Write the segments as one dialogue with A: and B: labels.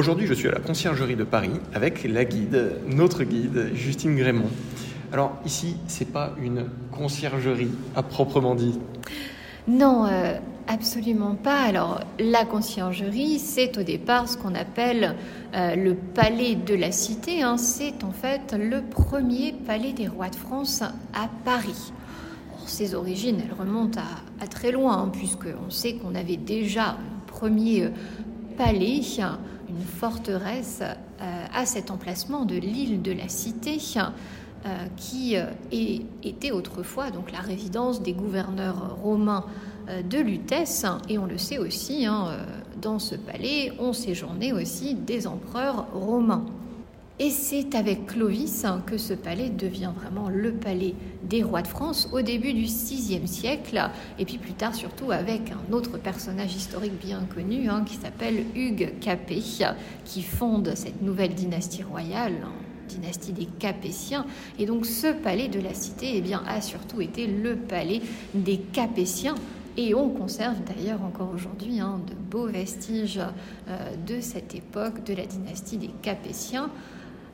A: Aujourd'hui, je suis à la conciergerie de Paris avec la guide, notre guide, Justine Grémont. Alors ici, c'est pas une conciergerie à proprement dit.
B: Non, euh, absolument pas. Alors la conciergerie, c'est au départ ce qu'on appelle euh, le palais de la cité. Hein. C'est en fait le premier palais des rois de France à Paris. ses origines, elles remontent à, très loin, hein, puisqu'on sait qu'on avait déjà un premier euh, palais, une forteresse à cet emplacement de l'île de la Cité. Euh, qui euh, était autrefois donc la résidence des gouverneurs romains euh, de Lutèce. Et on le sait aussi, hein, dans ce palais, on séjournait aussi des empereurs romains. Et c'est avec Clovis hein, que ce palais devient vraiment le palais des rois de France au début du VIe siècle, et puis plus tard surtout avec un autre personnage historique bien connu hein, qui s'appelle Hugues Capet, qui fonde cette nouvelle dynastie royale dynastie des Capétiens. Et donc ce palais de la cité eh bien, a surtout été le palais des Capétiens. Et on conserve d'ailleurs encore aujourd'hui hein, de beaux vestiges euh, de cette époque de la dynastie des Capétiens.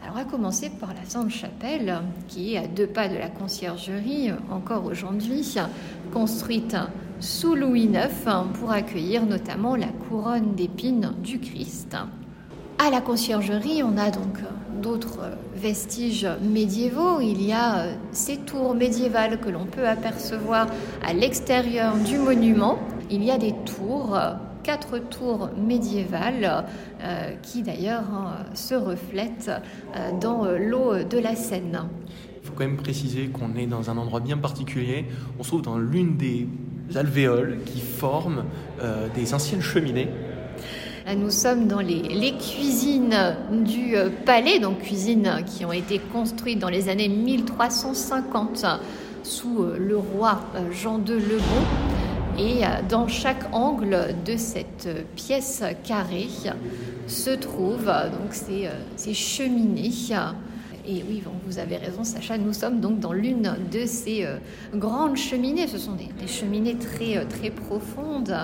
B: Alors, à commencer par la Sainte-Chapelle, qui est à deux pas de la conciergerie, encore aujourd'hui, construite sous Louis IX pour accueillir notamment la couronne d'épines du Christ. À la conciergerie, on a donc d'autres vestiges médiévaux. Il y a euh, ces tours médiévales que l'on peut apercevoir à l'extérieur du monument. Il y a des tours, euh, quatre tours médiévales euh, qui d'ailleurs hein, se reflètent dans l'eau de la Seine.
A: Il faut quand même préciser qu'on est dans un endroit bien particulier. On se trouve dans l'une des alvéoles qui forment des anciennes cheminées
B: nous sommes dans les, cuisines du euh, palais, donc cuisines qui ont été construites dans les années 1350 sous euh, le roi euh, Jean II le Bon. Et dans chaque angle de cette pièce carrée se trouvent donc ces, ces cheminées et oui, vous avez raison, Sacha, nous sommes donc dans l'une de ces euh, grandes cheminées. Ce sont des, cheminées très, euh, profondes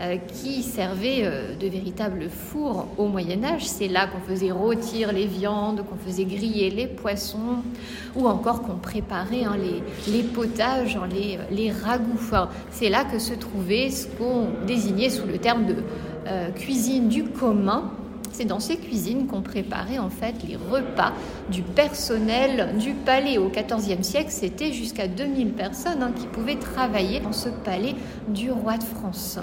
B: euh, qui servaient de véritables fours au Moyen Âge. C'est là qu'on faisait rôtir les viandes, qu'on faisait griller les poissons, ou encore qu'on préparait hein, les, potages, hein, les, les ragoûts. c'est là que se trouvait ce qu'on désignait sous le terme de cuisine du commun c'est dans ces cuisines qu'on préparait en fait les repas du personnel du palais. Au XIVe siècle, c'était jusqu'à 2000 personnes hein, qui pouvaient travailler dans ce palais du roi de France.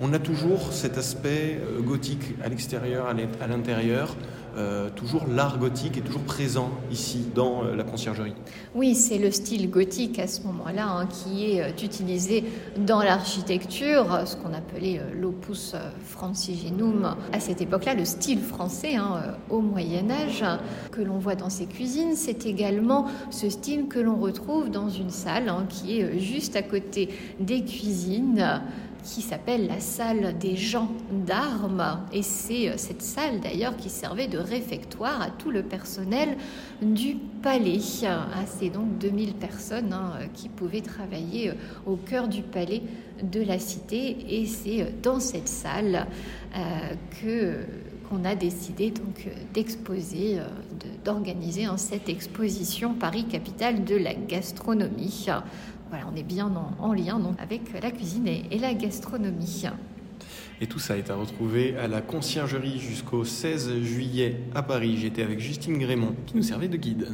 A: On a toujours cet aspect euh, gothique à l'extérieur, à l'intérieur. Euh, toujours l'art gothique est toujours présent ici dans euh, la conciergerie.
B: Oui, c'est le style gothique à ce moment-là hein, qui est euh, utilisé dans l'architecture, ce qu'on appelait l'opus francigenum à cette époque-là, le style français hein, au Moyen Âge que l'on voit dans ces cuisines. C'est également ce style que l'on retrouve dans une salle hein, qui est juste à côté des cuisines qui s'appelle la salle des gens d'armes. Et c'est euh, cette salle d'ailleurs qui servait de réfectoire à tout le personnel du palais. Ah, c'est donc 2000 personnes hein, qui pouvaient travailler euh, au cœur du palais de la cité. Et c'est euh, dans cette salle que qu'on a décidé donc d'exposer, d'organiser hein, cette exposition Paris capitale de la gastronomie. Voilà, on est bien en, lien donc, avec la cuisine et, la gastronomie.
A: Et tout ça est à retrouver à la conciergerie jusqu'au 16 juillet à Paris. J'étais avec Justine Grémont qui nous servait de guide.